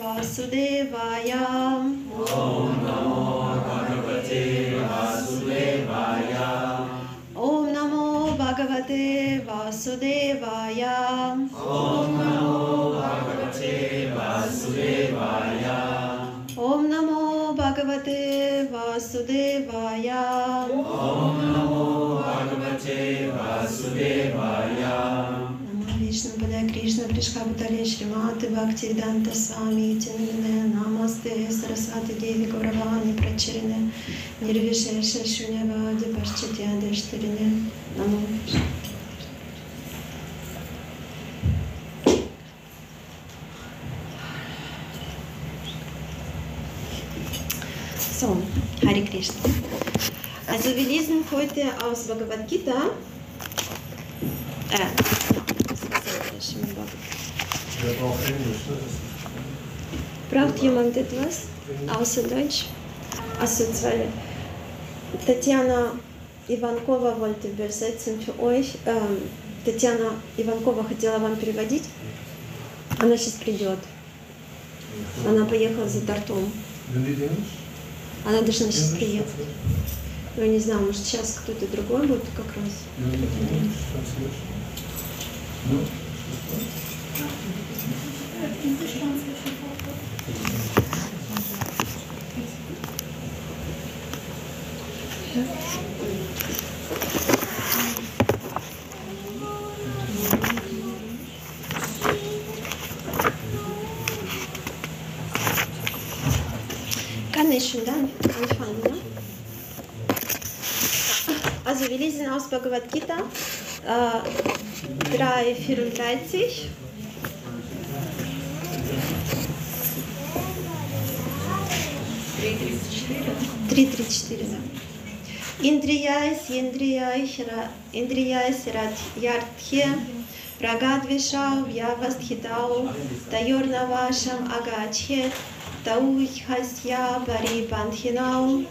वासुदेवाय ॐ नमो भगवते वासुदेवाय ॐ नमो भगवते वासुदेवाय ॐ नमो भगवते वासुदेवाय ॐ नमो भगवते वासुदेवाय ॐ नमो भगवते वासुदेवाय Шампада Кришна Пришхабутали Шримати Бхактиданта Свами Тинадане Намасте Сарасвати Деви Гуравани Прачарине Нирвишеша Шунявади Пашчатя Дештарине Намо So, Hare Krishna. Also wir lesen heute aus Bhagavad Gita. Äh, war sehr schön, Bhagavad Wer braucht Englisch? Braucht jemand etwas außer Deutsch? Also zwei. Tatjana Ivankova wollte übersetzen für euch. Ähm, Татьяна Иванкова хотела вам переводить. Она сейчас придет. Она поехала за тортом. Она должна сейчас приехать. Ну, я не знаю, может сейчас кто-то другой будет как раз. Ja, Kann ich schon dann anfangen, ne? Also wir lesen aus Bhagavad Gita äh, 3,34. Три, три, четыре, да. Индрияйс, Индрияйс, Индрияйс, Ядхе, Прагадвишау, Явастхитау, Тайор Навашам, Агачхе, Тауихасья, Барибандхинау,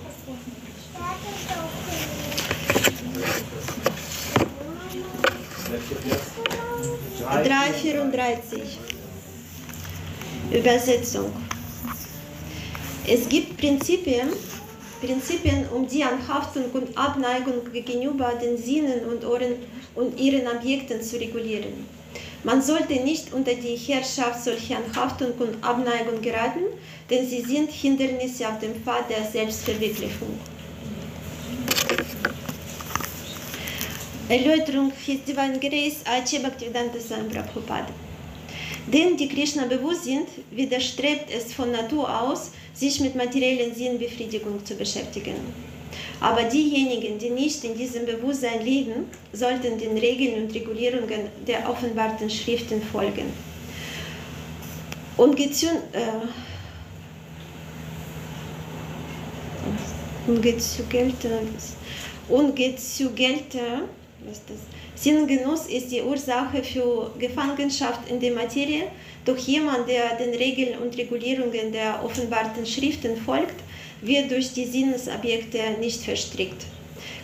334 Übersetzung. Es gibt Prinzipien, Prinzipien, um die Anhaftung und Abneigung gegenüber den Sinnen und Ohren und ihren Objekten zu regulieren. Man sollte nicht unter die Herrschaft solcher Anhaftung und Abneigung geraten, denn sie sind Hindernisse auf dem Pfad der Selbstverwirklichung. Erläuterung hieß Divine Grace A.C. Bhaktivedanta Swami Prabhupada. Denen, die Krishna bewusst sind, widerstrebt es von Natur aus, sich mit materiellen Sinnbefriedigung zu beschäftigen. Aber diejenigen, die nicht in diesem Bewusstsein leben, sollten den Regeln und Regulierungen der offenbarten Schriften folgen. Und gezün, äh, ungezügelte, ungezügelte was das? Sinngenuss ist die Ursache für Gefangenschaft in der Materie, doch jemand, der den Regeln und Regulierungen der offenbarten Schriften folgt, wird durch die Sinnesobjekte nicht verstrickt.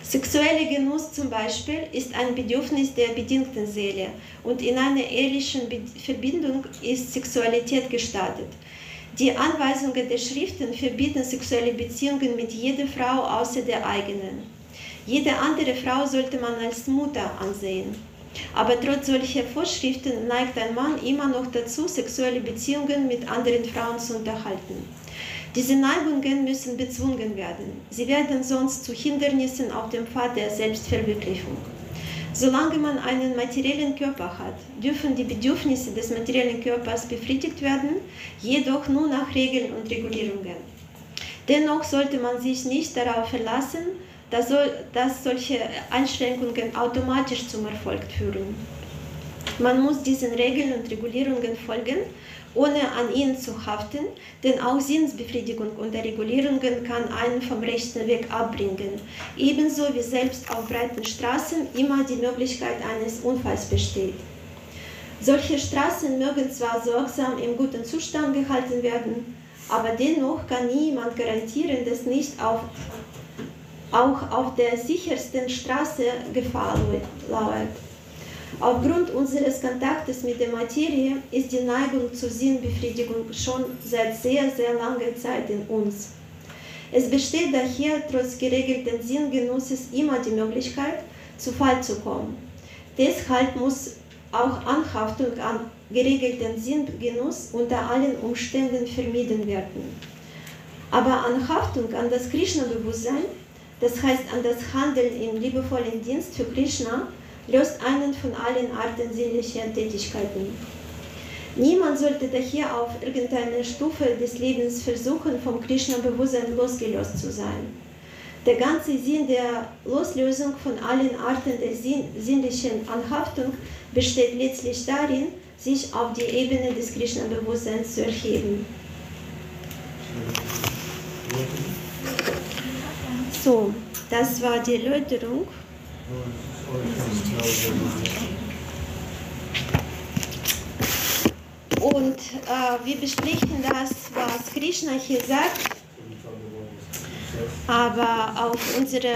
Sexueller Genuss zum Beispiel ist ein Bedürfnis der bedingten Seele und in einer ehrlichen Verbindung ist Sexualität gestattet. Die Anweisungen der Schriften verbieten sexuelle Beziehungen mit jeder Frau außer der eigenen. Jede andere Frau sollte man als Mutter ansehen. Aber trotz solcher Vorschriften neigt ein Mann immer noch dazu, sexuelle Beziehungen mit anderen Frauen zu unterhalten. Diese Neigungen müssen bezwungen werden. Sie werden sonst zu Hindernissen auf dem Pfad der Selbstverwirklichung. Solange man einen materiellen Körper hat, dürfen die Bedürfnisse des materiellen Körpers befriedigt werden, jedoch nur nach Regeln und Regulierungen. Dennoch sollte man sich nicht darauf verlassen, dass, dass solche Einschränkungen automatisch zum Erfolg führen. Man muss diesen Regeln und Regulierungen folgen, ohne an ihnen zu haften, denn auch Sinnsbefriedigung unter Regulierungen kann einen vom rechten Weg abbringen. Ebenso wie selbst auf breiten Straßen immer die Möglichkeit eines Unfalls besteht. Solche Straßen mögen zwar sorgsam im guten Zustand gehalten werden, aber dennoch kann niemand garantieren, dass nicht auf auch auf der sichersten Straße Gefahr lauert. Aufgrund unseres Kontaktes mit der Materie ist die Neigung zur Sinnbefriedigung schon seit sehr, sehr langer Zeit in uns. Es besteht daher trotz geregelten Sinngenusses immer die Möglichkeit, zu Fall zu kommen. Deshalb muss auch Anhaftung an geregelten Sinngenuss unter allen Umständen vermieden werden. Aber Anhaftung an das Krishna-Bewusstsein, das heißt an das Handeln im liebevollen Dienst für Krishna, löst einen von allen Arten sinnlicher Tätigkeiten. Niemand sollte daher auf irgendeiner Stufe des Lebens versuchen, vom Krishna-Bewusstsein losgelöst zu sein. Der ganze Sinn der Loslösung von allen Arten der sinnlichen Anhaftung besteht letztlich darin, sich auf die Ebene des Krishna-Bewusstseins zu erheben. So, das war die Erläuterung. Und äh, wir besprechen das, was Krishna hier sagt, aber auf unserem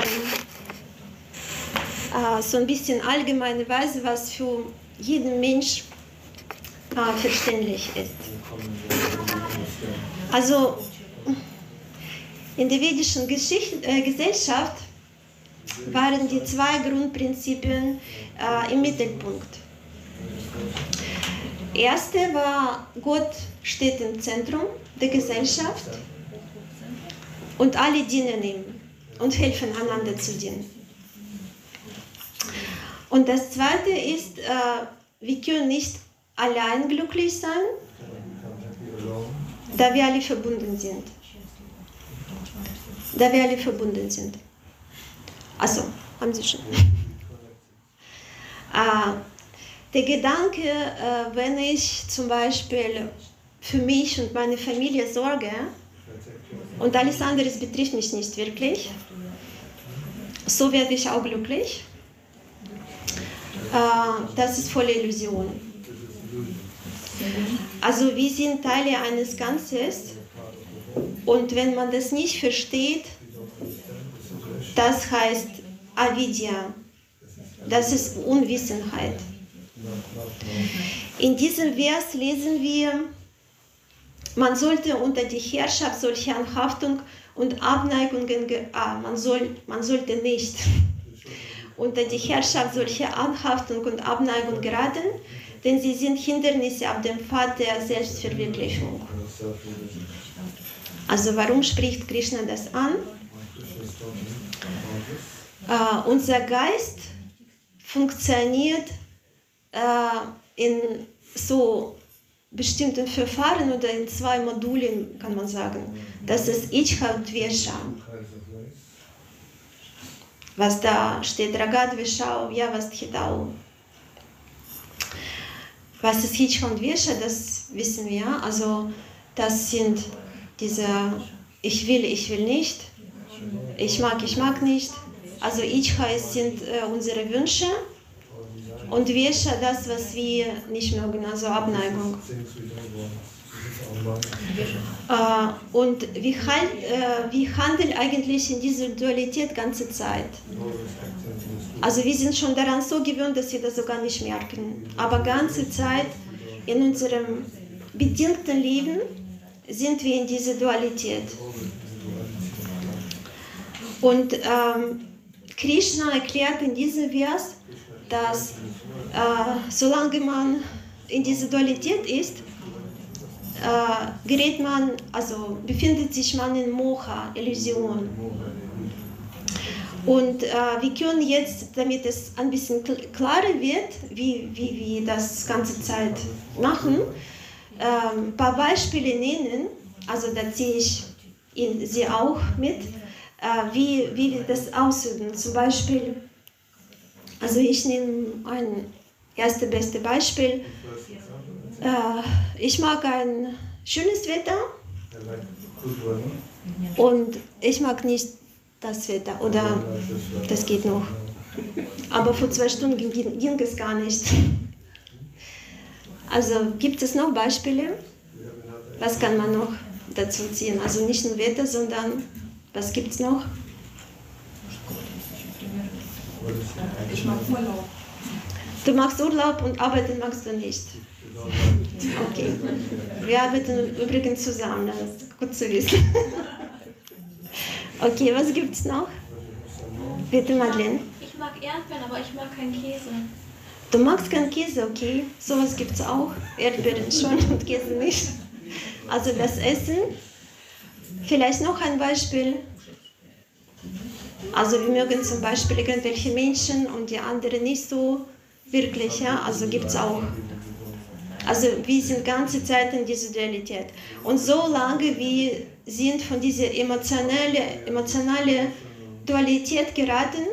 äh, so ein bisschen allgemeine Weise, was für jeden Mensch äh, verständlich ist. Also in der vedischen äh, Gesellschaft waren die zwei Grundprinzipien äh, im Mittelpunkt. Erste war, Gott steht im Zentrum der Gesellschaft und alle dienen ihm und helfen einander zu dienen. Und das zweite ist, äh, wir können nicht allein glücklich sein, da wir alle verbunden sind. Da wir alle verbunden sind. Also, haben Sie schon. Äh, der Gedanke, äh, wenn ich zum Beispiel für mich und meine Familie sorge und alles andere betrifft mich nicht wirklich, so werde ich auch glücklich. Äh, das ist volle Illusion. Also wir sind Teile eines Ganzes und wenn man das nicht versteht, das heißt Avidya. Das ist Unwissenheit. In diesem Vers lesen wir, man sollte unter die Herrschaft solcher Anhaftung und Abneigungen, ah, man, soll, man sollte nicht unter die Herrschaft solcher Anhaftung und Abneigung geraten, denn sie sind Hindernisse auf dem Pfad der Selbstverwirklichung. Also warum spricht Krishna das an? Äh, unser Geist funktioniert äh, in so bestimmten Verfahren oder in zwei Modulen, kann man sagen. Das ist Ichha und Vesha. Was da steht, Ragat Veshau, Yavast Hitau. Was ist Ichha und Vesha, das wissen wir. Also das sind diese Ich will, ich will nicht, ich mag, ich mag nicht. Also Ichha sind äh, unsere Wünsche und Vesha das, was wir nicht mögen, also Abneigung. Äh, und wir, halt, äh, wir handeln eigentlich in dieser Dualität ganze Zeit. Also wir sind schon daran so gewöhnt, dass wir das sogar nicht merken. Aber ganze Zeit in unserem bedingten Leben sind wir in dieser Dualität. Und ähm, Krishna erklärt in diesem Vers, dass äh, solange man in dieser Dualität ist, äh, gerät man, also befindet sich man in Mocha, Illusion. Und äh, wir können jetzt, damit es ein bisschen klarer wird, wie, wie wir das ganze Zeit machen, ein ähm, paar Beispiele nennen. Also da ziehe ich sie auch mit, äh, wie, wie wir das ausüben. Zum Beispiel also ich nehme ein erste beste Beispiel. Äh, ich mag ein schönes Wetter und ich mag nicht das Wetter oder das geht noch. Aber vor zwei Stunden ging, ging es gar nicht. Also gibt es noch Beispiele? Was kann man noch dazu ziehen? Also nicht nur Wetter, sondern was gibt es noch? Ich mag Urlaub. Du machst Urlaub und arbeiten magst du nicht. Okay. Wir arbeiten übrigens zusammen, das ist gut zu wissen. Okay, was gibt's noch? Bitte, Madeleine. Ich mag Erdbeeren, aber ich mag keinen Käse. Du magst keinen Käse, okay? Sowas gibt's auch. Erdbeeren schon und Käse nicht. Also das Essen. Vielleicht noch ein Beispiel. Also wir mögen zum Beispiel irgendwelche Menschen und die anderen nicht so wirklich, ja. Also gibt's auch. Also wir sind ganze Zeit in dieser Dualität. Und solange wir sind von dieser emotionale, emotionale Dualität geraten,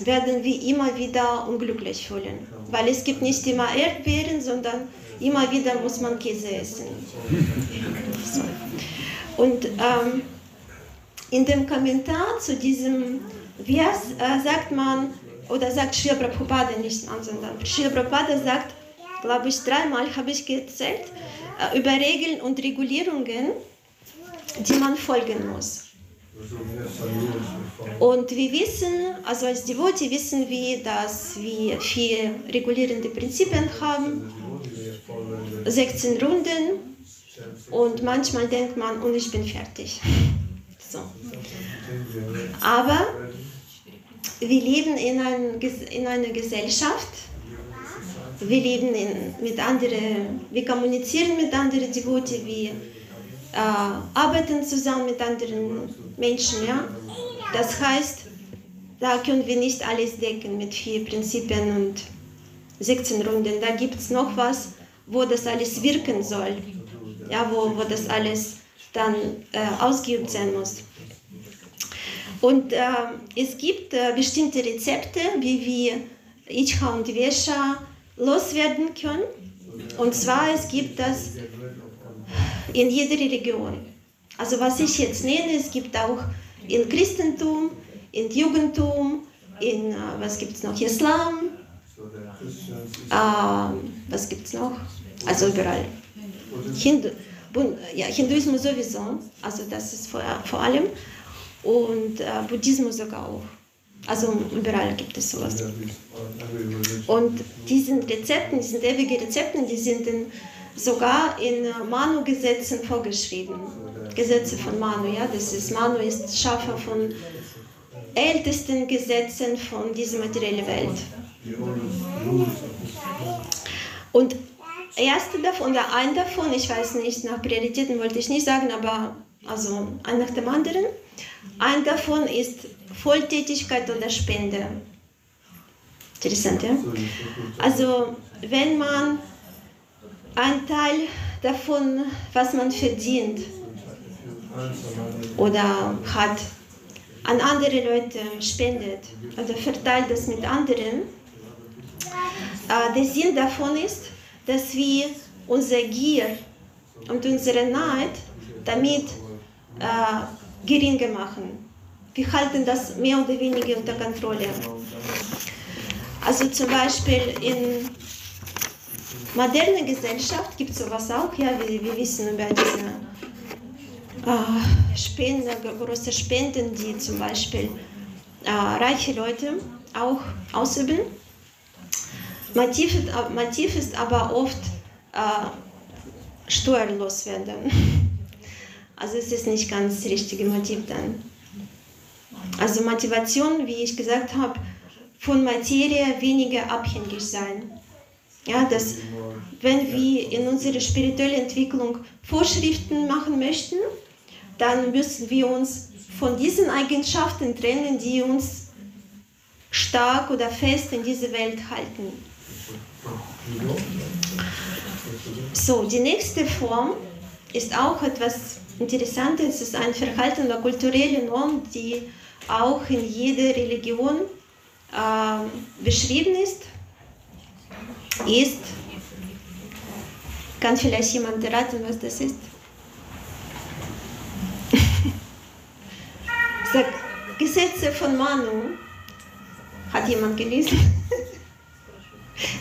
werden wir immer wieder unglücklich fühlen. Weil es gibt nicht immer Erdbeeren, sondern immer wieder muss man Käse essen. Und ähm, in dem Kommentar zu diesem Vers äh, sagt man, oder sagt Srila Prabhupada nicht sondern Srila Prabhupada sagt, glaube ich, dreimal habe ich gezählt, äh, über Regeln und Regulierungen, die man folgen muss. Und wir wissen, also als Devotee wissen wir, dass wir vier regulierende Prinzipien haben, 16 Runden und manchmal denkt man, und ich bin fertig. So. Aber wir leben in, ein, in einer Gesellschaft, wir leben in, mit anderen, wir kommunizieren mit anderen Devotee, wir äh, arbeiten zusammen mit anderen Menschen. Ja? Das heißt, da können wir nicht alles decken mit vier Prinzipien und 16 Runden. Da gibt es noch was, wo das alles wirken soll, ja, wo, wo das alles dann äh, ausgeübt sein muss. Und äh, es gibt äh, bestimmte Rezepte, wie wir Ichha und Vesha loswerden können. Und zwar, es gibt das in jeder Religion. Also was ich jetzt nenne, es gibt auch in Christentum, in Judentum, in, was gibt es noch, Islam, äh, was gibt es noch, also überall. Hindu, ja, Hinduismus sowieso, also das ist vor, vor allem, und äh, Buddhismus sogar auch. Also überall gibt es sowas. Und diesen Rezepten, diesen ewigen Rezepten, die sind in, sogar in Manu-Gesetzen vorgeschrieben. Gesetze von Manu, ja, das ist, Manu ist Schaffer von ältesten Gesetzen von dieser materiellen Welt. Und erste davon, oder ein davon, ich weiß nicht, nach Prioritäten wollte ich nicht sagen, aber also ein nach dem anderen. Ein davon ist Volltätigkeit oder Spende. Interessant, ja? Also, wenn man einen Teil davon, was man verdient oder hat, an andere Leute spendet oder verteilt das mit anderen, äh, der Sinn davon ist, dass wir unsere Gier und unsere Neid damit äh, geringer machen. Wir halten das mehr oder weniger unter Kontrolle. Also zum Beispiel in moderner Gesellschaft gibt sowas auch, ja, wir, wir wissen über diese äh, Spenden, große Spenden, die zum Beispiel äh, reiche Leute auch ausüben. Motiv, Motiv ist aber oft äh, steuerlos werden. Also es ist nicht ganz das richtige Motiv dann. Also Motivation, wie ich gesagt habe, von Materie weniger abhängig sein. Ja, dass wenn wir in unserer spirituellen Entwicklung Vorschriften machen möchten, dann müssen wir uns von diesen Eigenschaften trennen, die uns stark oder fest in diese Welt halten. So, die nächste Form ist auch etwas Interessantes. Es ist ein Verhalten oder kulturelle Norm, die auch in jeder Religion äh, beschrieben ist. Ist, kann vielleicht jemand erraten, was das ist? Sag, Gesetze von Manu. Hat jemand gelesen?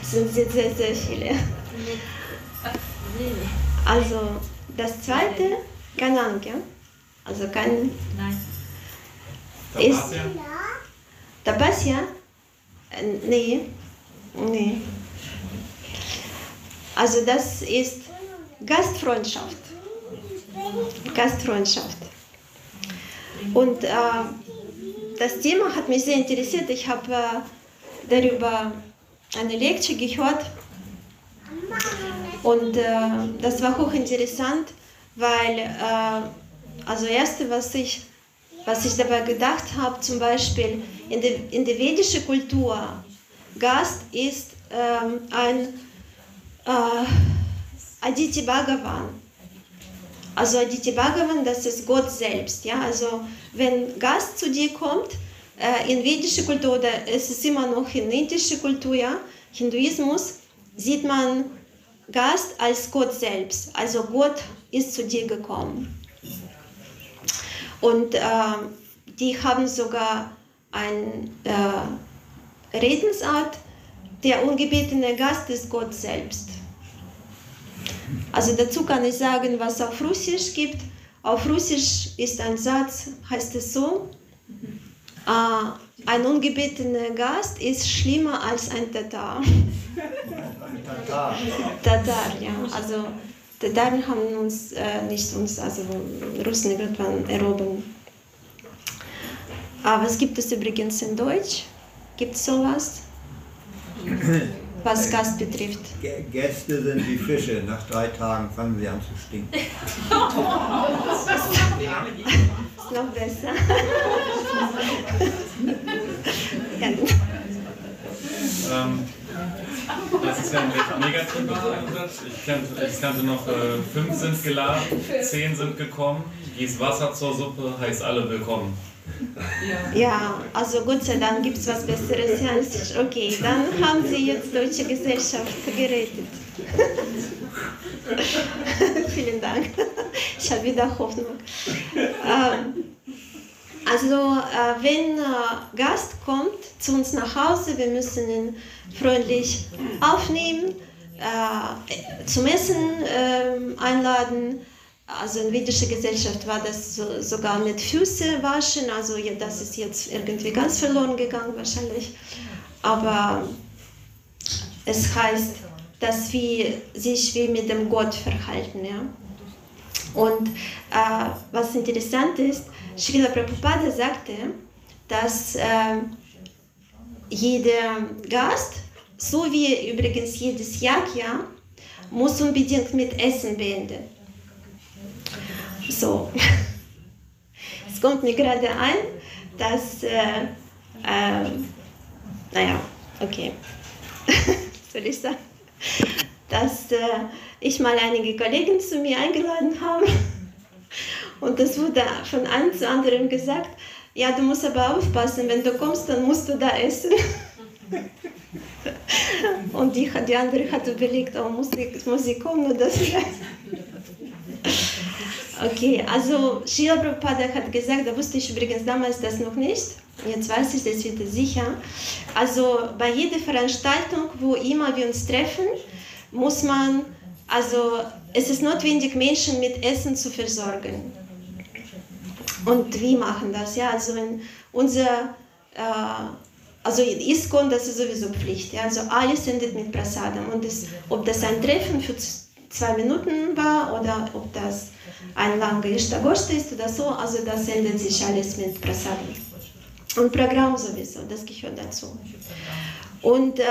Es sind sehr, sehr, sehr viele. Also, das zweite, keine Ahnung, ja? Also kein. Nein. Ist. Tapasya? Äh, Nee. Nee. Also das ist Gastfreundschaft. Gastfreundschaft. Und äh, das Thema hat mich sehr interessiert. Ich habe äh, darüber eine Lektion gehört und äh, das war hochinteressant, weil äh, also erste, was ich, was ich dabei gedacht habe, zum Beispiel in der, in der vedischen Kultur, Gast ist ähm, ein äh, Aditi Bhagavan. Also Aditi Bhagavan, das ist Gott selbst. Ja? Also wenn Gast zu dir kommt, äh, in vedischer Kultur oder es ist immer noch in indischer Kultur, ja, Hinduismus, sieht man Gast als Gott selbst. Also Gott ist zu dir gekommen. Und äh, die haben sogar eine äh, Redensart, der ungebetene Gast ist Gott selbst. Also dazu kann ich sagen, was auf Russisch gibt. Auf Russisch ist ein Satz, heißt es so, äh, ein ungebetener Gast ist schlimmer als ein Tatar. Tatar. Tatar, ja. Also Tataren haben uns äh, nicht uns, also Russen irgendwann erobern. Aber was gibt es übrigens in Deutsch? Gibt es sowas? Was Gast betrifft. Gä- Gäste sind wie Fische. Nach drei Tagen fangen sie an zu stinken. Ist noch besser. Ähm, das ist ja ein recht negativer Ansatz. Ich kannte, ich kannte noch, äh, fünf sind geladen, zehn sind gekommen. Gieß Wasser zur Suppe, heißt alle willkommen. Ja, also Gott sei Dank gibt es was Besseres. Ja, okay, dann haben Sie jetzt deutsche Gesellschaft gerettet. Vielen Dank. Ich habe wieder Hoffnung. Ähm, also, äh, wenn äh, Gast kommt zu uns nach Hause, wir müssen ihn freundlich aufnehmen, äh, zum Essen ähm, einladen. Also in vedischer Gesellschaft war das so, sogar mit Füße waschen, also das ist jetzt irgendwie ganz verloren gegangen wahrscheinlich. Aber es heißt, dass wir sich wie mit dem Gott verhalten. Ja? Und äh, was interessant ist, Srila Prabhupada sagte, dass äh, jeder Gast, so wie übrigens jedes Yagya, muss unbedingt mit Essen beenden. So. Es kommt mir gerade ein, dass, äh, äh, naja, okay, soll ich sagen, dass äh, ich mal einige Kollegen zu mir eingeladen habe und es wurde von einem zu anderen gesagt, ja, du musst aber aufpassen, wenn du kommst, dann musst du da essen. Und die, die andere hat überlegt, oh, muss ich, muss ich kommen oder so. Okay, also Srila Prabhupada hat gesagt, da wusste ich übrigens damals das noch nicht, jetzt weiß ich das wieder sicher. Also bei jeder Veranstaltung, wo immer wir uns treffen, muss man, also es ist notwendig, Menschen mit Essen zu versorgen. Und wir machen das, ja, also in unser, äh, also in ISKCON, das ist sowieso Pflicht, ja, also alles endet mit Prasadam. Und das, ob das ein Treffen für zwei Minuten war oder ob das ein langer Ishtagoshta ist oder so, also das endet sich alles mit Prasadam. Und Programm sowieso, das gehört dazu. Und äh,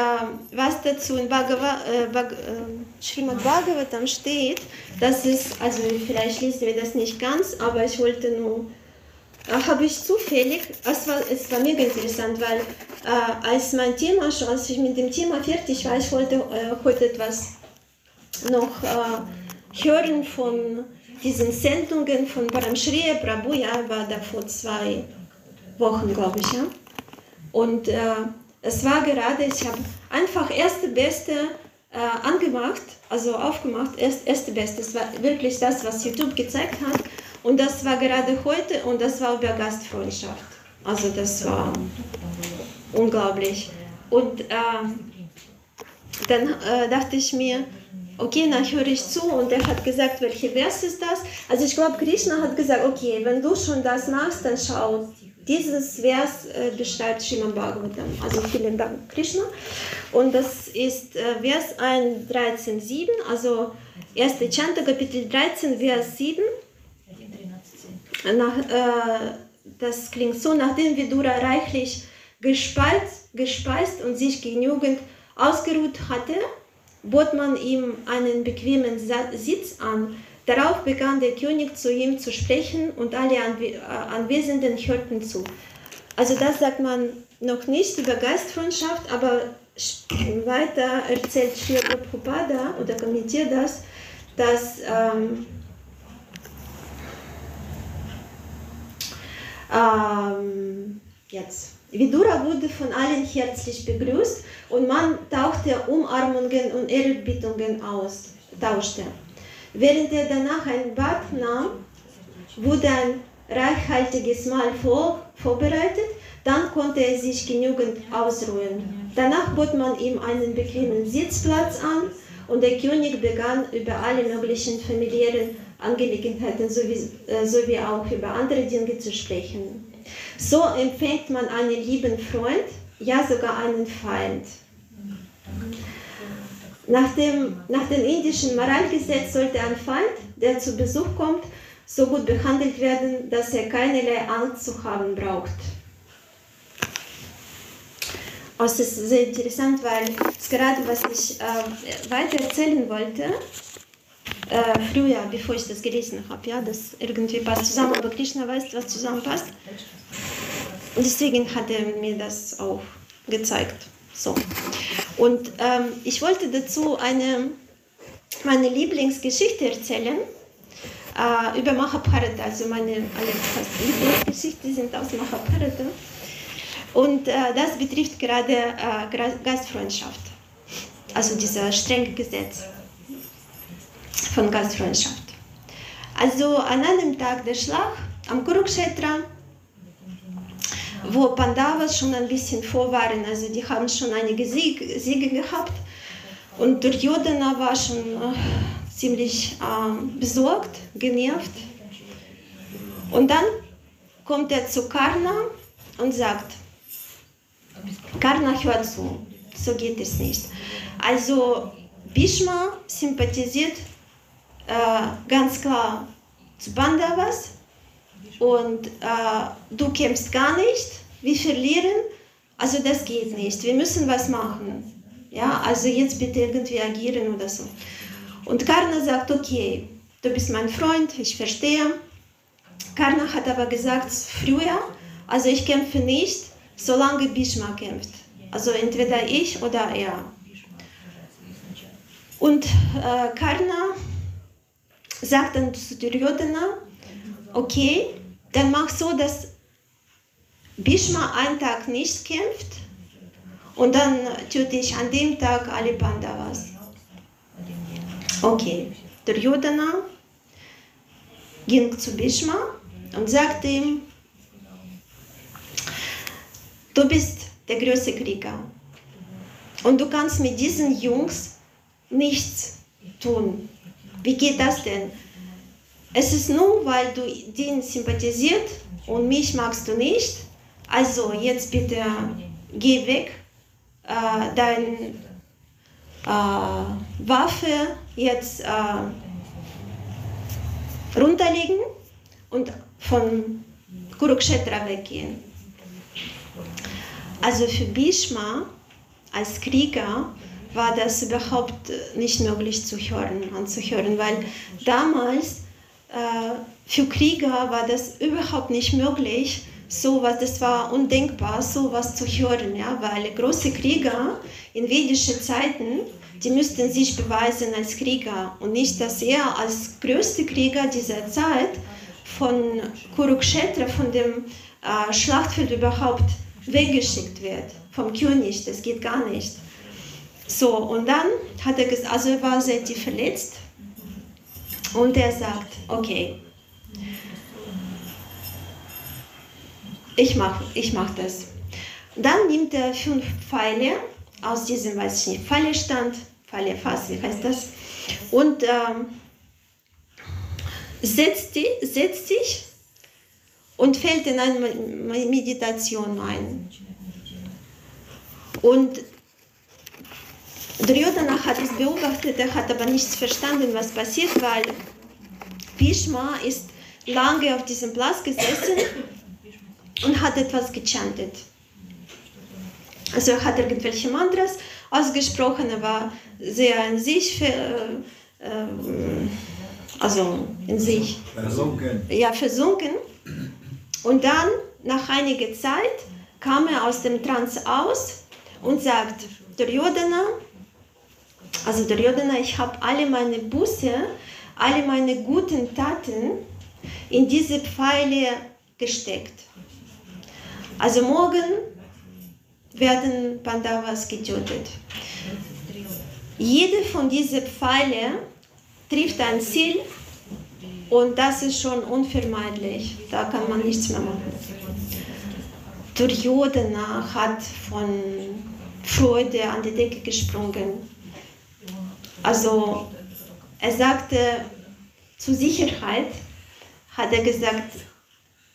was dazu in Bhagava, äh, Bhag, äh, Srimad Bhagavatam steht, das ist, also vielleicht lesen wir das nicht ganz, aber ich wollte nur, äh, habe ich zufällig, es war, es war mega interessant, weil äh, als mein Thema, schon als ich mit dem Thema fertig war, ich wollte äh, heute etwas noch äh, hören von diesen Sendungen von Paramshriya Prabhu, ja, war da vor zwei Wochen, glaube ich, ja. Und äh, es war gerade, ich habe einfach erste Beste äh, angemacht, also aufgemacht, erst, erste Beste. Es war wirklich das, was YouTube gezeigt hat. Und das war gerade heute und das war über Gastfreundschaft. Also das war unglaublich. Und äh, dann äh, dachte ich mir, okay, dann höre ich zu und er hat gesagt, welche Vers ist das? Also ich glaube, Krishna hat gesagt, okay, wenn du schon das machst, dann schau, dieses Vers äh, beschreibt Srimad Bhagavatam. Also vielen Dank, Krishna. Und das ist äh, Vers 1, 13, 7, also 1. Chanta, Kapitel 13, Vers 7. Nach, äh, das klingt so, nachdem Vidura reichlich gespeist, gespeist und sich genügend ausgeruht hatte, bot man ihm einen bequemen Sitz an. Darauf begann der König zu ihm zu sprechen und alle äh, Anwesenden hörten zu. Also das sagt man noch nicht über Geistfreundschaft, aber weiter erzählt Sri Prabhupada oder kommentiert das, dass ähm, ähm, jetzt Vidura wurde von allen herzlich begrüßt und man tauchte Umarmungen und Ehrerbietungen aus, tauschte. Während er danach ein Bad nahm, wurde ein reichhaltiges Mahl vor, vorbereitet, dann konnte er sich genügend ausruhen. Danach bot man ihm einen bequemen Sitzplatz an und der König begann über alle möglichen familiären Angelegenheiten sowie, äh, sowie auch über andere Dinge zu sprechen. So empfängt man einen lieben Freund, ja sogar einen Feind. Nach dem, nach dem indischen Moralgesetz sollte ein Feind, der zu Besuch kommt, so gut behandelt werden, dass er keinerlei Angst zu haben braucht. Es ist sehr interessant, weil gerade, was ich äh, weiter erzählen wollte, äh, früher, bevor ich das gelesen habe, ja, das irgendwie passt zusammen, aber Krishna weiß, was zusammenpasst. Und deswegen hat er mir das auch gezeigt. So. Und ähm, ich wollte dazu eine, meine Lieblingsgeschichte erzählen äh, über Mahabharata. Also meine alle Lieblingsgeschichten sind aus Mahabharata. Und äh, das betrifft gerade äh, Gastfreundschaft. Also dieser strenge Gesetz von Gastfreundschaft. Also an einem Tag der Schlacht am Kurukshetra wo Pandavas schon ein bisschen vor waren. Also die haben schon einige Sieg, Siege gehabt. Und Duryodhana war schon äh, ziemlich äh, besorgt, genervt. Und dann kommt er zu Karna und sagt, Karna hört zu, so geht es nicht. Also Bhishma sympathisiert äh, ganz klar zu Pandavas und äh, du kämpfst gar nicht, wir verlieren, also das geht nicht, wir müssen was machen. Ja, also jetzt bitte irgendwie agieren oder so. Und Karna sagt, okay, du bist mein Freund, ich verstehe. Karna hat aber gesagt, früher, also ich kämpfe nicht, solange Bhishma kämpft. Also entweder ich oder er. Und äh, Karna sagt dann zu Duryodhana, okay, dann mach so, dass Bhishma einen Tag nicht kämpft und dann töte ich an dem Tag alle Pandavas. Okay, der Jodana ging zu Bhishma und sagte ihm, du bist der größte Krieger und du kannst mit diesen Jungs nichts tun. Wie geht das denn? Es ist nur, weil du den sympathisiert und mich magst du nicht. Also jetzt bitte geh weg, äh, deine äh, Waffe jetzt äh, runterlegen und von Kurukshetra weggehen. Also für Bhishma als Krieger war das überhaupt nicht möglich zu hören, anzuhören, weil damals äh, für Krieger war das überhaupt nicht möglich, sowas, das war undenkbar, sowas zu hören, ja, weil große Krieger in vedischen Zeiten, die müssten sich beweisen als Krieger und nicht, dass er als größter Krieger dieser Zeit von Kurukshetra, von dem äh, Schlachtfeld überhaupt weggeschickt wird, vom König, das geht gar nicht. So, und dann hat er gesagt, also er war sehr tief verletzt und er sagt, okay, ich mache ich mach das. Dann nimmt er fünf Pfeile aus diesem, weiß ich nicht, Pfeilestand, Pfeilefass, wie heißt das? und ähm, setzt, die, setzt sich und fällt in eine Meditation ein. Und Duryodhana hat es beobachtet, er hat aber nichts verstanden, was passiert, weil Bhishma ist lange auf diesem Platz gesessen und hat etwas gechantet. Also er hat irgendwelche Mantras ausgesprochen, er war sehr in sich, äh, äh, also in sich Versunken. ja, versunken. Und dann, nach einiger Zeit, kam er aus dem Trance aus und sagt, Duryodhana, also Duryodhana, ich habe alle meine Buße, alle meine guten Taten in diese Pfeile gesteckt. Also morgen werden Pandavas getötet. Jede von diesen Pfeilen trifft ein Ziel und das ist schon unvermeidlich. Da kann man nichts mehr machen. Duryodhana hat von Freude an die Decke gesprungen. Also er sagte, zur Sicherheit hat er gesagt,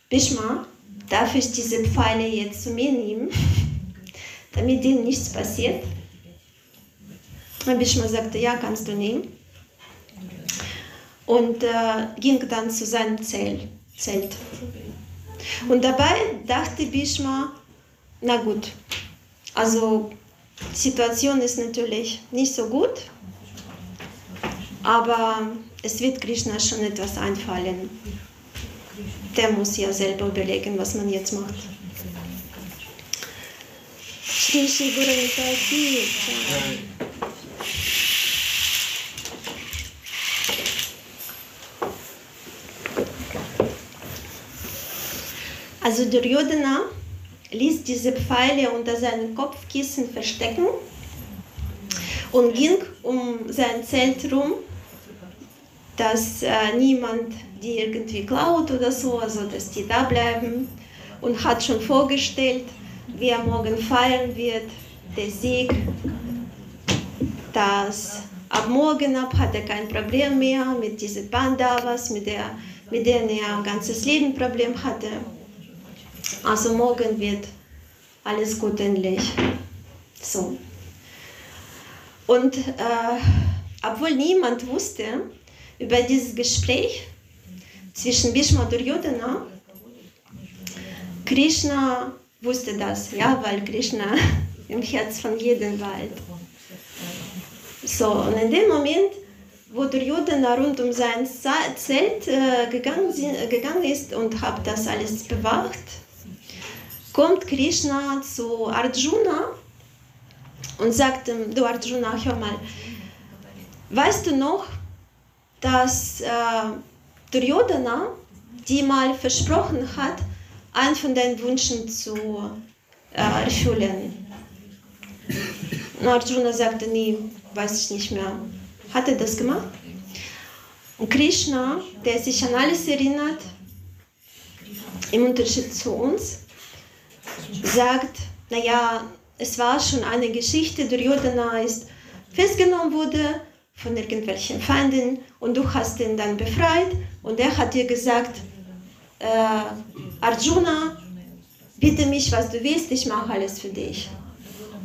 Bhishma, darf ich diese Pfeile jetzt zu mir nehmen, damit ihnen nichts passiert? Und Bhishma sagte, ja, kannst du nehmen. Und äh, ging dann zu seinem Zelt. Und dabei dachte Bhishma, na gut, also die Situation ist natürlich nicht so gut, aber es wird Krishna schon etwas einfallen. Der muss ja selber überlegen, was man jetzt macht. Shri Shri Guru Nitai. Also Duryodhana ließ diese Pfeile unter seinem Kopfkissen verstecken und ging um sein Zelt rum, dass äh, niemand die irgendwie klaut oder so, also dass die da bleiben und hat schon vorgestellt, wie er morgen feiern wird, der Sieg, dass ab morgen ab hat er kein Problem mehr mit diesen Pandavas, mit, der, mit denen er ein ganzes Leben Problem hatte. Also morgen wird alles gut endlich. So. Und äh, obwohl niemand wusste über dieses Gespräch zwischen Bhishma und Duryodhana, Krishna wusste das, ja, weil Krishna im Herz von jedem weilt. So, und in dem Moment, wo Duryodhana rund um sein Zelt äh, gegangen, gegangen ist und hat das alles bewacht, kommt Krishna zu Arjuna und sagt ihm, du Arjuna, hör mal, weißt du noch, dass äh, Duryodhana die mal versprochen hat, einen von deinen Wünschen zu äh, erfüllen? Und Arjuna sagte, nee, weiß ich nicht mehr. Hat er das gemacht? Und Krishna, der sich an alles erinnert, im Unterschied zu uns, sagt, naja, es war schon eine Geschichte, Duryodhana ist festgenommen wurde von irgendwelchen Feinden und du hast ihn dann befreit und er hat dir gesagt, äh, Arjuna, bitte mich, was du willst, ich mache alles für dich.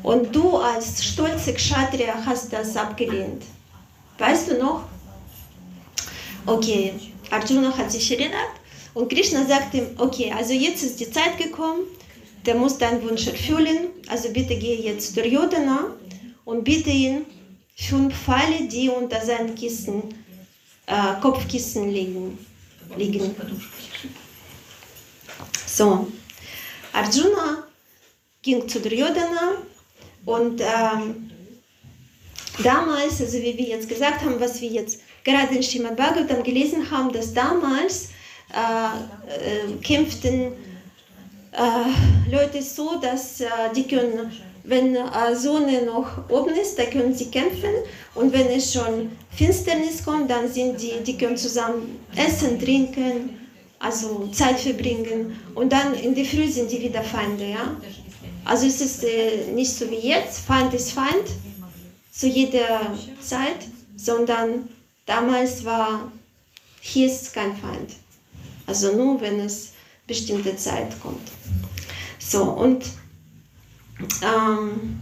Und du als stolze Kshatriya hast das abgelehnt. Weißt du noch? Okay, Arjuna hat sich erinnert und Krishna sagt ihm, okay, also jetzt ist die Zeit gekommen, der muss deinen Wunsch erfüllen, also bitte geh jetzt zu Duryodhana und bitte ihn fünf Pfeile, die unter seinem Kissen, äh, Kopfkissen liegen. liegen. So, Arjuna ging zu Duryodhana und ähm, damals, also wie wir jetzt gesagt haben, was wir jetzt gerade in Srimad Bhagavatam gelesen haben, dass damals äh, äh, kämpften äh, Leute so, dass äh, die können, wenn äh, Sonne noch oben ist, da können sie kämpfen und wenn es schon Finsternis kommt, dann sind die, die können zusammen essen, trinken, also Zeit verbringen und dann in der Früh sind die wieder Feinde, ja. Also es ist äh, nicht so wie jetzt, Feind ist Feind zu jeder Zeit, sondern damals war, hieß kein Feind. Also nur, wenn es bestimmte Zeit kommt. So, und ähm,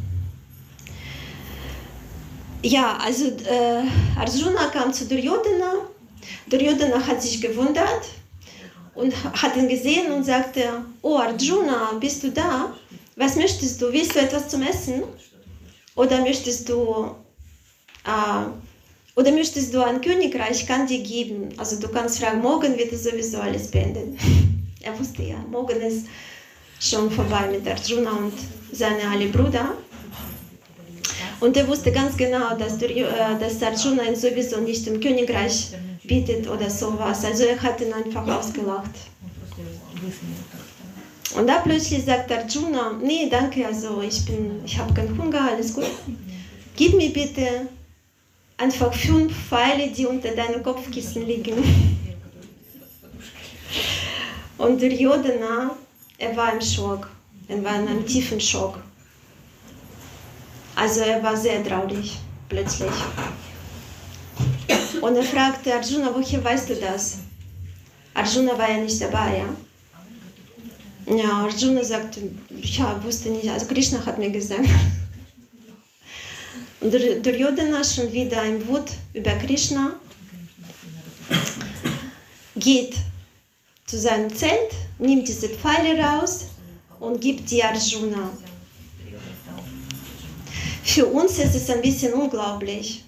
ja, also äh, Arjuna kam zu Duryodhana. Duryodhana hat sich gewundert und hat ihn gesehen und sagte, oh Arjuna, bist du da? Was möchtest du? Willst du etwas zum Essen? Oder möchtest du, äh, oder möchtest du ein Königreich, kann dir geben. Also du kannst fragen, morgen wird es sowieso alles beenden. er wusste ja, morgen ist schon vorbei mit Arjuna und seine alle Brüder. Und er wusste ganz genau, dass, der, äh, dass Arjuna ihn sowieso nicht im Königreich bietet oder sowas. Also er hat ihn einfach ausgelacht. Und da plötzlich sagt Arjuna, nee, danke, also ich, ich habe keinen Hunger, alles gut. Gib mir bitte einfach fünf Pfeile, die unter deinem Kopfkissen liegen. Und Duryodhana, er war im Schock, er war in einem tiefen Schock. Also er war sehr traurig, plötzlich. Und er fragte Arjuna, woher weißt du das? Arjuna war ja nicht dabei, ja? Ja, Arjuna sagte, ja, wusste nicht, also Krishna hat mir gesagt. Und Duryodhana schon wieder in Wut über Krishna geht zu seinem Zelt, nimmt diese Pfeile raus und gibt die Arjuna. Für uns ist es ein bisschen unglaublich.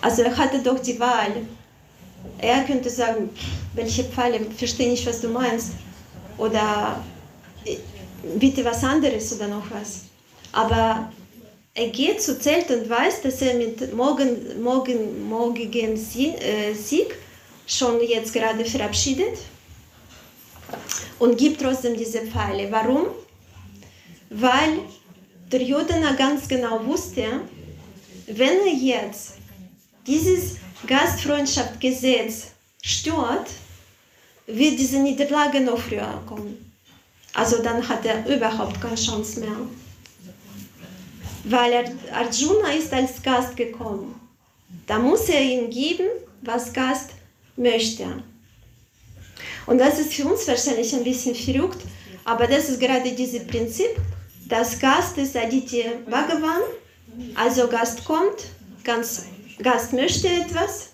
Also er hatte doch die Wahl. Er könnte sagen, welche Pfeile, verstehe nicht, was du meinst. Oder äh, bitte was anderes oder noch was. Aber er geht zu Zelt und weiß, dass er mit morgen, morgen, morgigen äh, Sieg schon jetzt gerade verabschiedet und gibt trotzdem diese Pfeile. Warum? Weil Duryodhana ganz genau wusste, wenn er jetzt dieses Gastfreundschaftsgesetz stört, wird diese Niederlage noch früher kommen. Also dann hat er überhaupt keine Chance mehr. Weil Arjuna ist als Gast gekommen. Da muss er ihm geben, was Gast möchte. Und das ist für uns wahrscheinlich ein bisschen verrückt, aber das ist gerade dieses Prinzip, das Gast ist Aditya Bhagavan, also Gast kommt, ganz, Gast möchte etwas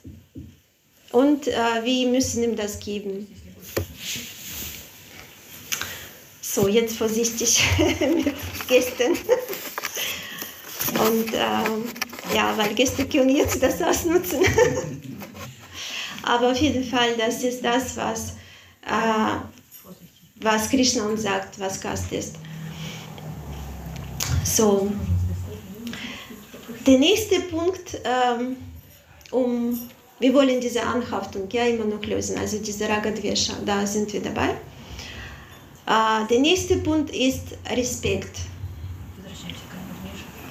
und äh, wir müssen ihm das geben. So, jetzt vorsichtig mit Gästen. Und äh, ja, weil Gäste können jetzt das ausnutzen. Aber auf jeden Fall, das ist das, was, äh, was Krishna uns sagt, was Gast ist. So, der nächste Punkt, ähm, um, wir wollen diese Anhaftung ja immer noch lösen, also diese Ragadvesha, da sind wir dabei. Äh, der nächste Punkt ist Respekt.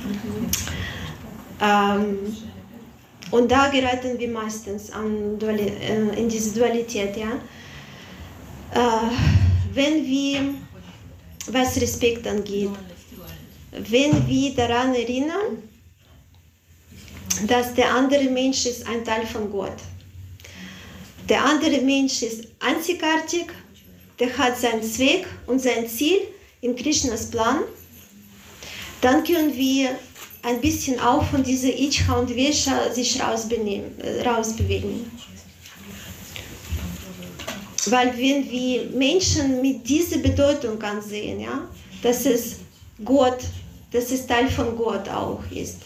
Mhm. Ähm, und da geraten wir meistens an Duali äh, in diese Dualität. Ja? Äh, wenn wir, was Respekt angeht, wenn wir daran erinnern, dass der andere Mensch ist ein Teil von Gott. Der andere Mensch ist einzigartig, der hat seinen Zweck und sein Ziel in Krishnas Plan. Dann können wir ein bisschen auch von dieser Ichha und Vesha sich rausbewegen. Weil wenn wir Menschen mit dieser Bedeutung ansehen, ja, dass es Gott dass es Teil von Gott auch ist.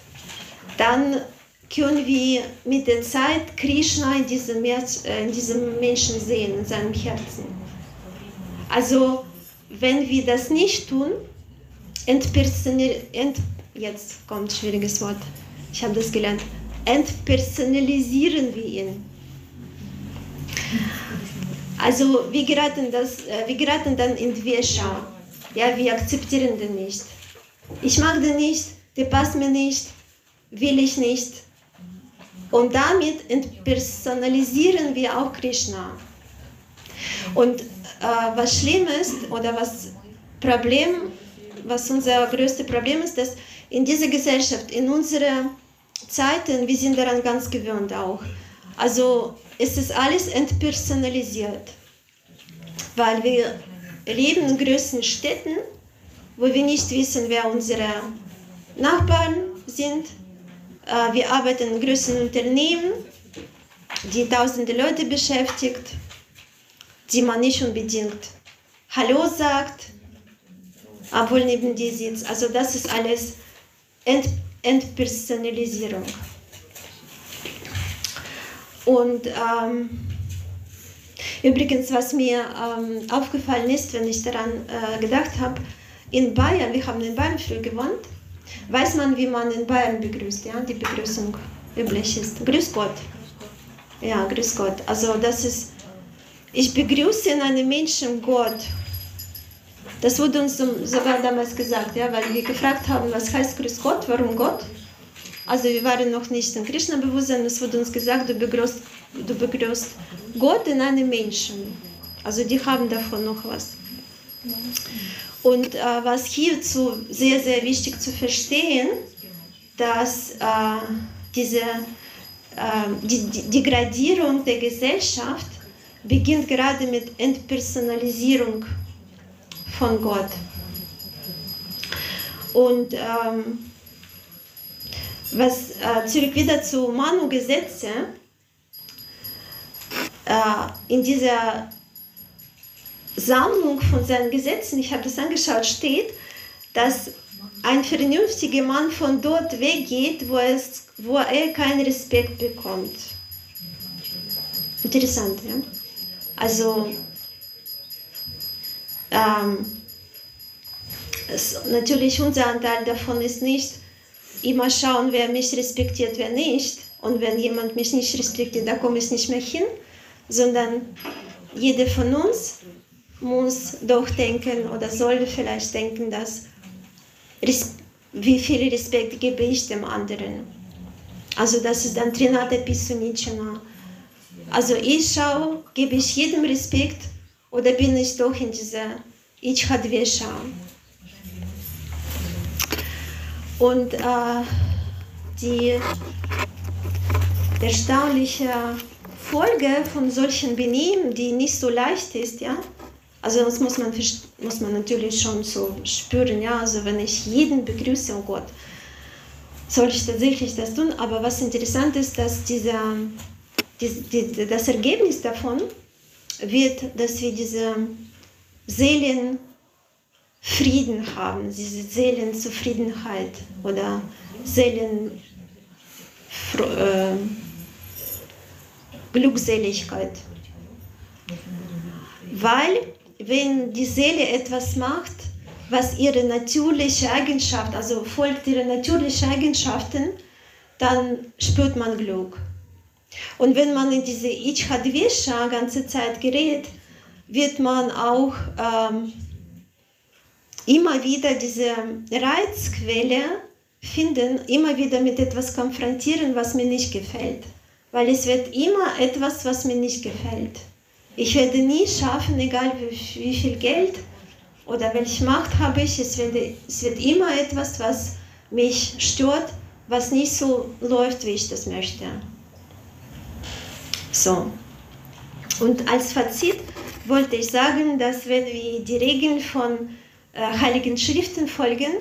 Dann können wir mit der Zeit Krishna in diesem, äh, in diesem Menschen sehen, in seinem Herzen. Also, wenn wir das nicht tun, ent, jetzt kommt ein schwieriges Wort, ich habe das gelernt, entpersonalisieren wir ihn. Also wir geraten, das, äh, wir geraten dann in Dvesha. Ja, wir akzeptieren den nicht. Ich mag den nicht, der passt mir nicht, will ich nicht. Und damit entpersonalisieren wir auch Krishna. Und äh, was schlimm ist oder was Problem, was unser größtes Problem ist, dass in dieser Gesellschaft, in unseren Zeiten, wir sind daran ganz gewöhnt auch, Also es ist alles entpersonalisiert, weil wir leben in größeren Städten, wo wir nicht wissen, wer unsere Nachbarn sind. Äh, wir arbeiten in größeren Unternehmen, die tausende Leute beschäftigt, die man nicht unbedingt Hallo sagt, obwohl neben dir sitzt. Also das ist alles Ent Entpersonalisierung. Und ähm, übrigens, was mir ähm, aufgefallen ist, wenn ich daran äh, gedacht habe, in Bayern, wir haben in Bayern früh gewohnt, weiß man, wie man in Bayern begrüßt, ja, die Begrüßung üblich ist. Grüß Gott. Ja, grüß Gott. Also das ist, ich begrüße in einem Menschen Gott. Das wurde uns sogar damals gesagt, ja, weil wir gefragt haben, was heißt Grüß Gott, warum Gott? Also wir waren noch nicht in Krishna-Bewusstsein, es wurde uns gesagt, du begrüßt, du begrüßt Gott in einem Menschen. Also die haben davon noch was. Und äh, was hierzu sehr, sehr wichtig zu verstehen, dass äh, diese äh, die, die Degradierung der Gesellschaft beginnt gerade mit Entpersonalisierung von Gott. Und ähm, was äh, zurück wieder zu Manu-Gesetze, äh, in dieser Sammlung von seinen Gesetzen, ich habe das angeschaut, steht, dass ein vernünftiger Mann von dort weggeht, wo, es, wo er keinen Respekt bekommt. Interessant, ja? Also, ähm, es, natürlich unser Anteil davon ist nicht, immer schauen, wer mich respektiert, wer nicht. Und wenn jemand mich nicht respektiert, da komme ich nicht mehr hin, sondern jeder von uns muss doch denken oder sollte vielleicht denken, dass wie viel Respekt gebe ich dem anderen. Also das ist dann Trinata Pisunichana. Also ich schaue, gebe ich jedem Respekt oder bin ich doch in dieser Ichhadvesha. Und äh, die erstaunliche Folge von solchen Benehmen, die nicht so leicht ist, ja, also das muss man, muss man natürlich schon so spüren, ja, also wenn ich jeden begrüße, oh Gott, soll ich tatsächlich das tun, aber was interessant ist, dass dieser, die, die, das Ergebnis davon wird, dass wir diese Seelen Frieden haben, diese Seelenzufriedenheit oder Seelen äh, Glückseligkeit. Weil wenn die Seele etwas macht, was ihre natürliche Eigenschaft, also folgt ihre natürlichen Eigenschaften, dann spürt man Glück. Und wenn man in diese Ichhadvesha ganze Zeit gerät, wird man auch ähm, immer wieder diese Reizquelle finden, immer wieder mit etwas konfrontieren, was mir nicht gefällt. Weil es wird immer etwas, was mir nicht gefällt. Ich werde nie schaffen, egal wie, wie viel Geld oder welche Macht habe ich, es, werde, es wird immer etwas, was mich stört, was nicht so läuft, wie ich das möchte. So. Und als Fazit wollte ich sagen, dass wenn wir die Regeln von heiligen Schriften folgen,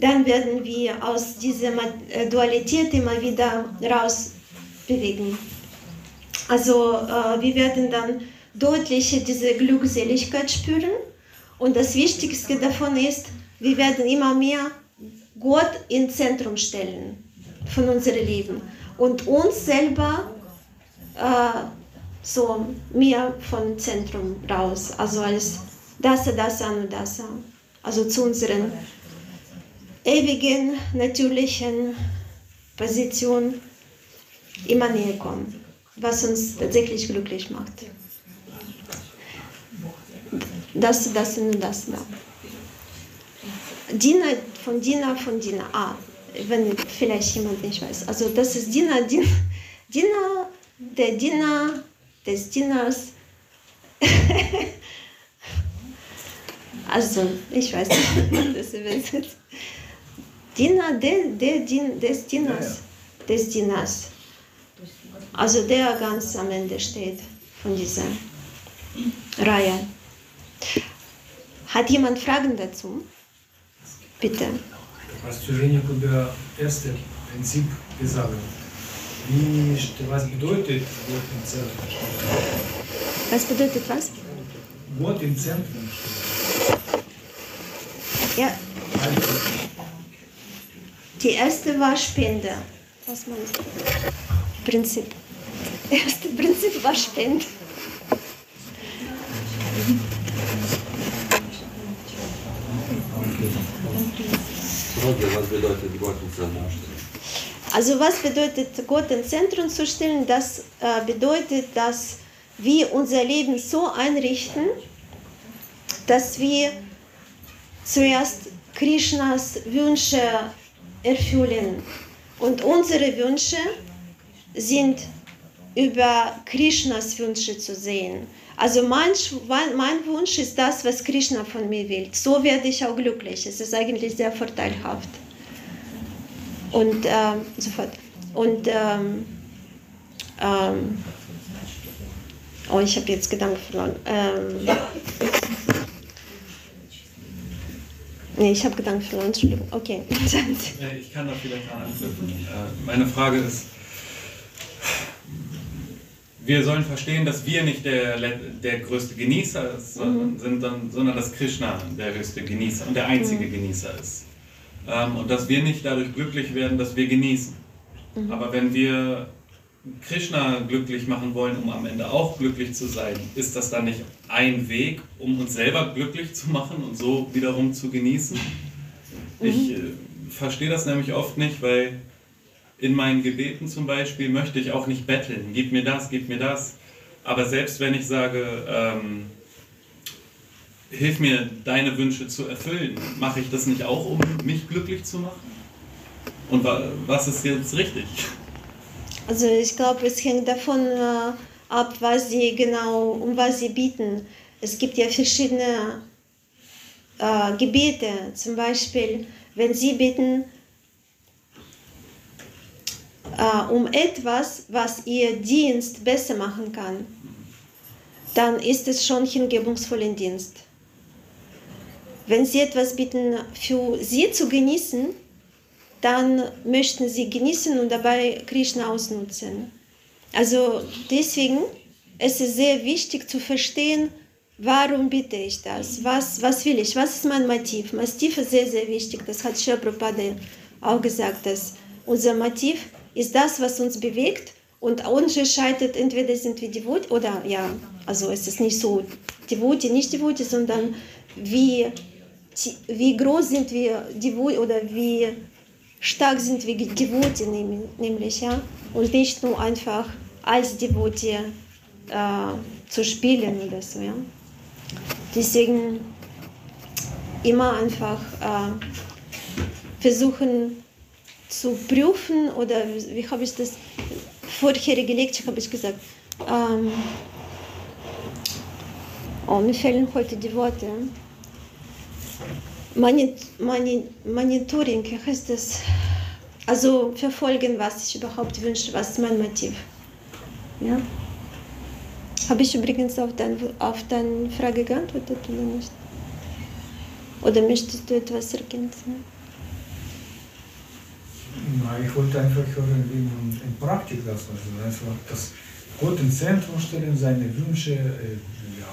dann werden wir aus dieser äh, Dualität immer wieder rausbewegen. Also äh, wir werden dann deutlich diese Glückseligkeit spüren. Und das Wichtigste davon ist, wir werden immer mehr Gott ins Zentrum stellen von unserem Leben und uns selber äh, so mehr vom Zentrum raus, also als das, das, und das also zu unseren ewigen, natürlichen Position immer näher kommen, was uns tatsächlich glücklich macht. Das, das und das da. Dina von Dina von Dina. Ah, wenn vielleicht jemand nicht weiß. Also das ist Dina, Dina, Dina der Dina des Dieners. Also, ich weiß nicht, das übersetzt. Diener der, der des Dieners. Des Dieners. Also der ganz am Ende steht von dieser Reihe. Hat jemand Fragen dazu? Bitte. Du hast zu wenig über das erste Prinzip gesagt. Wie, was bedeutet Gott im Zentrum? Was bedeutet was? Gott im Zentrum stehen. Ja, Also, die erste war Spende. Was du? Prinzip. Erste Prinzip war Spende. Frage, was bedeutet Gott im Zentrum stehen? Also was bedeutet Gott im Zentrum zu stellen? Das äh, bedeutet, dass wir unser Leben so einrichten, dass wir zuerst Krishnas Wünsche erfüllen. Und unsere Wünsche sind über Krishnas Wünsche zu sehen. Also mein, mein Wunsch ist das, was Krishna von mir will. So werde ich auch glücklich. Es ist eigentlich sehr vorteilhaft. Und ähm, sofort. Und ähm, ähm, oh, ich habe jetzt Gedanken verloren. Ähm, nee, ich habe Gedanken verloren. Entschuldigung. Okay. Ich kann da vielleicht dran anknüpfen. Meine Frage ist, wir sollen verstehen, dass wir nicht der, der größte Genießer ist, sondern, sind sondern dass Krishna der höchste Genießer und der einzige Genießer ist. Ähm, Und dass wir nicht dadurch glücklich werden, dass wir genießen. Aber wenn wir Krishna glücklich machen wollen, um am Ende auch glücklich zu sein, ist das dann nicht ein Weg, um uns selber glücklich zu machen und so wiederum zu genießen? Ich äh, verstehe das nämlich oft nicht, weil in meinen Gebeten zum Beispiel möchte ich auch nicht betteln, gib mir das, gib mir das. Aber selbst wenn ich sage, ähm, hilf mir, deine Wünsche zu erfüllen, mache ich das nicht auch, um mich glücklich zu machen? Und wa was ist jetzt richtig? Also ich glaube, es hängt davon äh, ab, was sie genau, um was sie bieten. Es gibt ja verschiedene äh, Gebete. Zum Beispiel, wenn sie bitten äh, um etwas, was ihr Dienst besser machen kann, dann ist es schon hingebungsvollen Dienst. Wenn sie etwas bitten, für sie zu genießen, dann möchten sie genießen und dabei Krishna ausnutzen. Also deswegen ist es sehr wichtig zu verstehen, warum bitte ich das? Was, was will ich? Was ist mein Motiv? Motiv ist sehr, sehr wichtig. Das hat Sri Prabhupada auch gesagt, dass unser Motiv ist das, was uns bewegt und uns entscheidet, entweder sind wir devot oder ja, also es ist nicht so devot, nicht devot, sondern wie, wie groß sind wir devot oder wie stark sind wir Devote nämlich, ja, und nicht nur einfach als Devote äh, zu spielen oder so, ja. Deswegen immer einfach äh, versuchen zu prüfen oder wie, wie habe ich das vorherige Lektion habe ich gesagt, ähm, oh, mir fehlen heute die Worte. Monit, Moni- Monitoring, heißt das? Also verfolgen, was ich überhaupt wünsche, was ist mein Motiv. Ja? Habe ich übrigens auf, dein, auf deine Frage geantwortet oder nicht? Oder möchtest du etwas ergänzen? Na, ich wollte einfach hören, wie man in Praktik das also einfach das Gott im Zentrum stellen, seine Wünsche, äh, ja,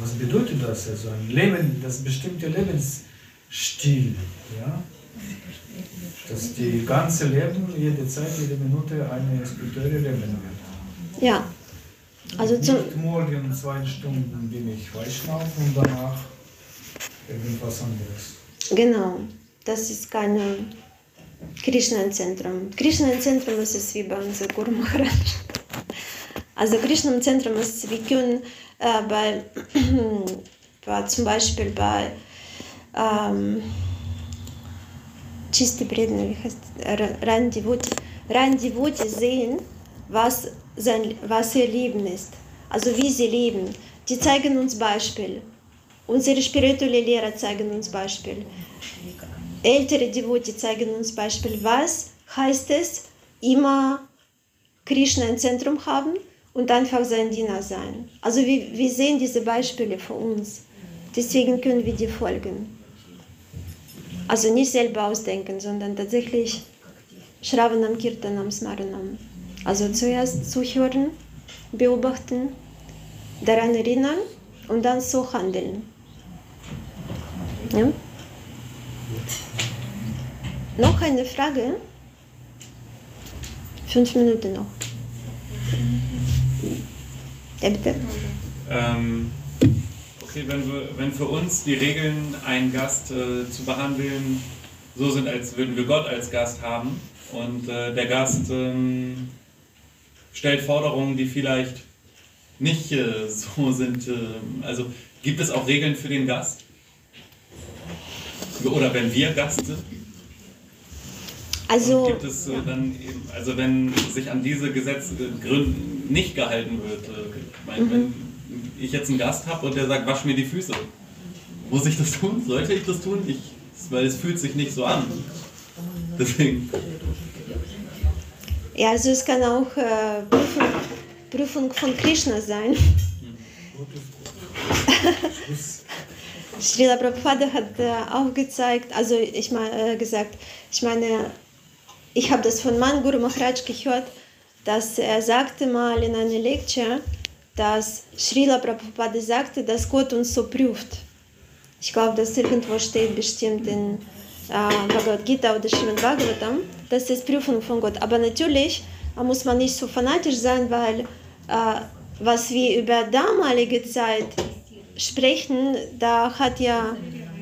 was bedeutet das? Also ein Leben, das bestimmte Lebensstil, ja? Dass die ganze Leben, jede Zeit, jede Minute eine spirituelle Leben wird. Ja. Also zum, Nicht morgen zwei Stunden bin ich Weißschnauf und danach irgendwas anderes. Genau, das ist keine Krishna im Zentrum. Krishna im Zentrum ist es wie bei unserem Guru Maharaj. Also Krishna im Zentrum ist, wir können äh, bei, bei, zum Beispiel bei rein Devoti, rein Devoti sehen, was, sein, was ihr Leben ist. Also wie sie leben. Die zeigen uns Beispiel. Unsere spirituelle Lehrer zeigen uns Beispiel. Ältere Devote zeigen uns Beispiel, was heißt es, immer Krishna im Zentrum haben und einfach sein Diener sein. Also wir, wir sehen diese Beispiele vor uns. Deswegen können wir die folgen. Also nicht selber ausdenken, sondern tatsächlich Shravanam, Kirtanam, Smaranam. Also zuerst zuhören, beobachten, daran erinnern und dann so handeln. Ja? Noch eine Frage? Fünf Minuten noch. Ja, bitte. Ähm, okay, wenn, wir, wenn für uns die Regeln, einen Gast äh, zu behandeln, so sind, als würden wir Gott als Gast haben und äh, der Gast ähm, stellt Forderungen, die vielleicht nicht äh, so sind. äh, also gibt es auch Regeln für den Gast? Oder wenn wir Gast sind? Und Also, gibt es äh, dann eben, also wenn sich an diese Gesetzgründe nicht gehalten wird, äh, ich meine, wenn ich jetzt einen Gast habe und der sagt, wasch mir die Füße, muss ich das tun? Sollte ich das tun? Ich, weil es fühlt sich nicht so an. Deswegen. ja, also es kann auch äh, Prüfung, Prüfung von Krishna sein. Srila Prabhupada hat äh, auch gezeigt, also ich meine, äh, gesagt, ich meine, ich habe das von meinem Guru Maharaj gehört, dass er sagte mal in einer Lecture, dass Srila Prabhupada sagte, dass Gott uns so prüft. Ich glaube, dass irgendwo steht bestimmt in äh, Bhagavad Gita oder Srimad Bhagavatam, das ist Prüfung von Gott. Aber natürlich muss man nicht so fanatisch sein, weil äh, was wir über damalige Zeit sprechen, da hat ja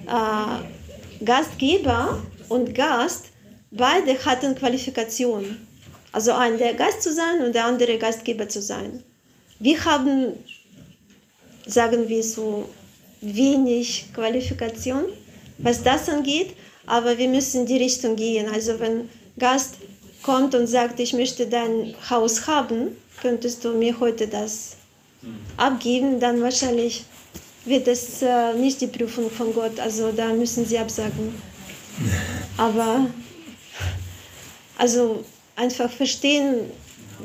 äh, Gastgeber und Gast, beide hatten Qualifikationen. Also ein der Gast zu sein und der andere Gastgeber zu sein. Wir haben, sagen wir so, wenig Qualifikation, was das angeht, aber wir müssen in die Richtung gehen. Also wenn Gast kommt und sagt, ich möchte dein Haus haben, könntest du mir heute das abgeben, dann wahrscheinlich wird es äh, nicht die Prüfung von Gott. Also da müssen sie absagen. Aber also einfach verstehen,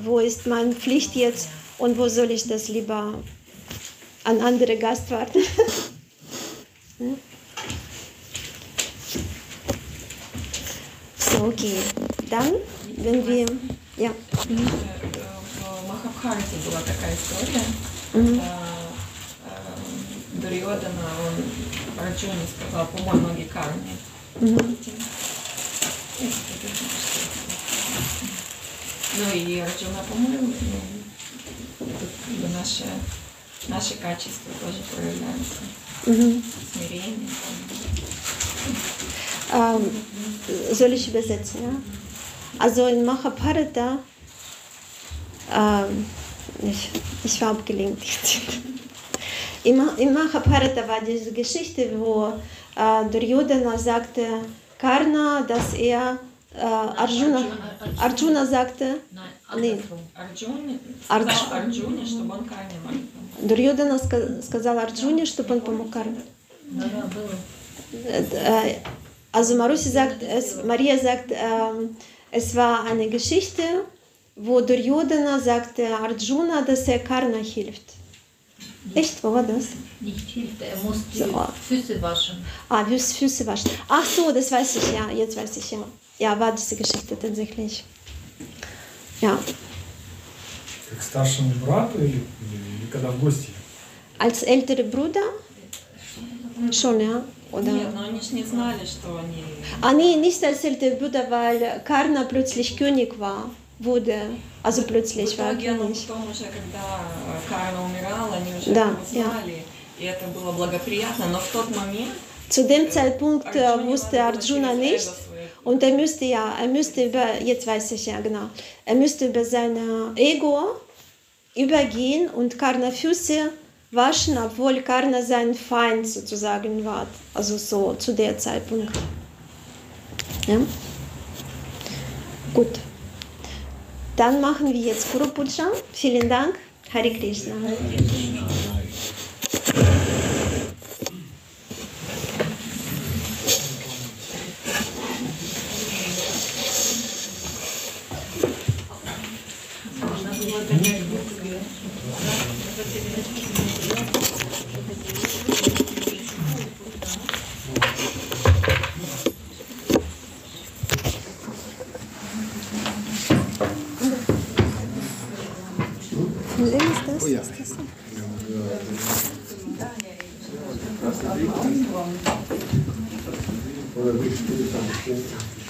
wo ist meine Pflicht jetzt und wo soll ich das lieber an andere Gast warten. Hm? so, okay. Dann, wenn wir, ja. В Махабхарате была такая история. Мгм. Э, э, Дурьодана, он Арджуне сказал, помой ноги карме. Мгм. Ну и Арджуна помыл, ну, тут как бы наши, наши качества тоже проявляются. Mhm. Смирение. Ähm, soll ich übersetzen, ja? Also in Mahabharata, ähm, ich, ich war abgelenkt jetzt. In, Ma- in Mahabharata war diese Geschichte, wo äh, Duryodhana sagte Karna, dass er äh, Arjuna, Arjuna sagte, Nein, Nee. andersrum. Арджуне Ардж- сказал Арджуне, чтобы он карме молитву. Duryodhana ска- сказал Арджуне, чтобы он помог Карне. Да, да, было. Äh, also Marusi sagt, es, Maria sagt, ähm, es war eine Geschichte, wo Duryodhana sagte Arjuna, dass er Karna hilft. Echt, wo war das? Nicht hilft, er muss die So. Füße waschen. Ah, Füße Füße waschen. Ach so, das weiß ich, ja, jetzt weiß ich, ja. Ja, war diese Geschichte tatsächlich. Ja, Как старшему брату или, или когда в гости? als älterer Bruder schon, ja. Oder? Нет, но они же не знали, что они... Ah, nee, nicht als älterer Bruder, weil Karna plötzlich König war, wurde, also plötzlich В war итоге, ну, König. потом уже, когда э, Карна умирала, они уже Да, его знали, и это было благоприятно, но в тот момент Zu dem Zeitpunkt äh, Arjuna wusste надо было Arjuna через nicht эго свое und er müsste ja, er müsste über, jetzt weiß ich ja genau, er müsste über sein Ego übergehen und Karna Füße waschen, obwohl Karna sein Feind sozusagen war. Also so zu der Zeitpunkt. Ja? Gut. Dann machen wir jetzt Guru Puja. Vielen Dank. Hare Krishna. Von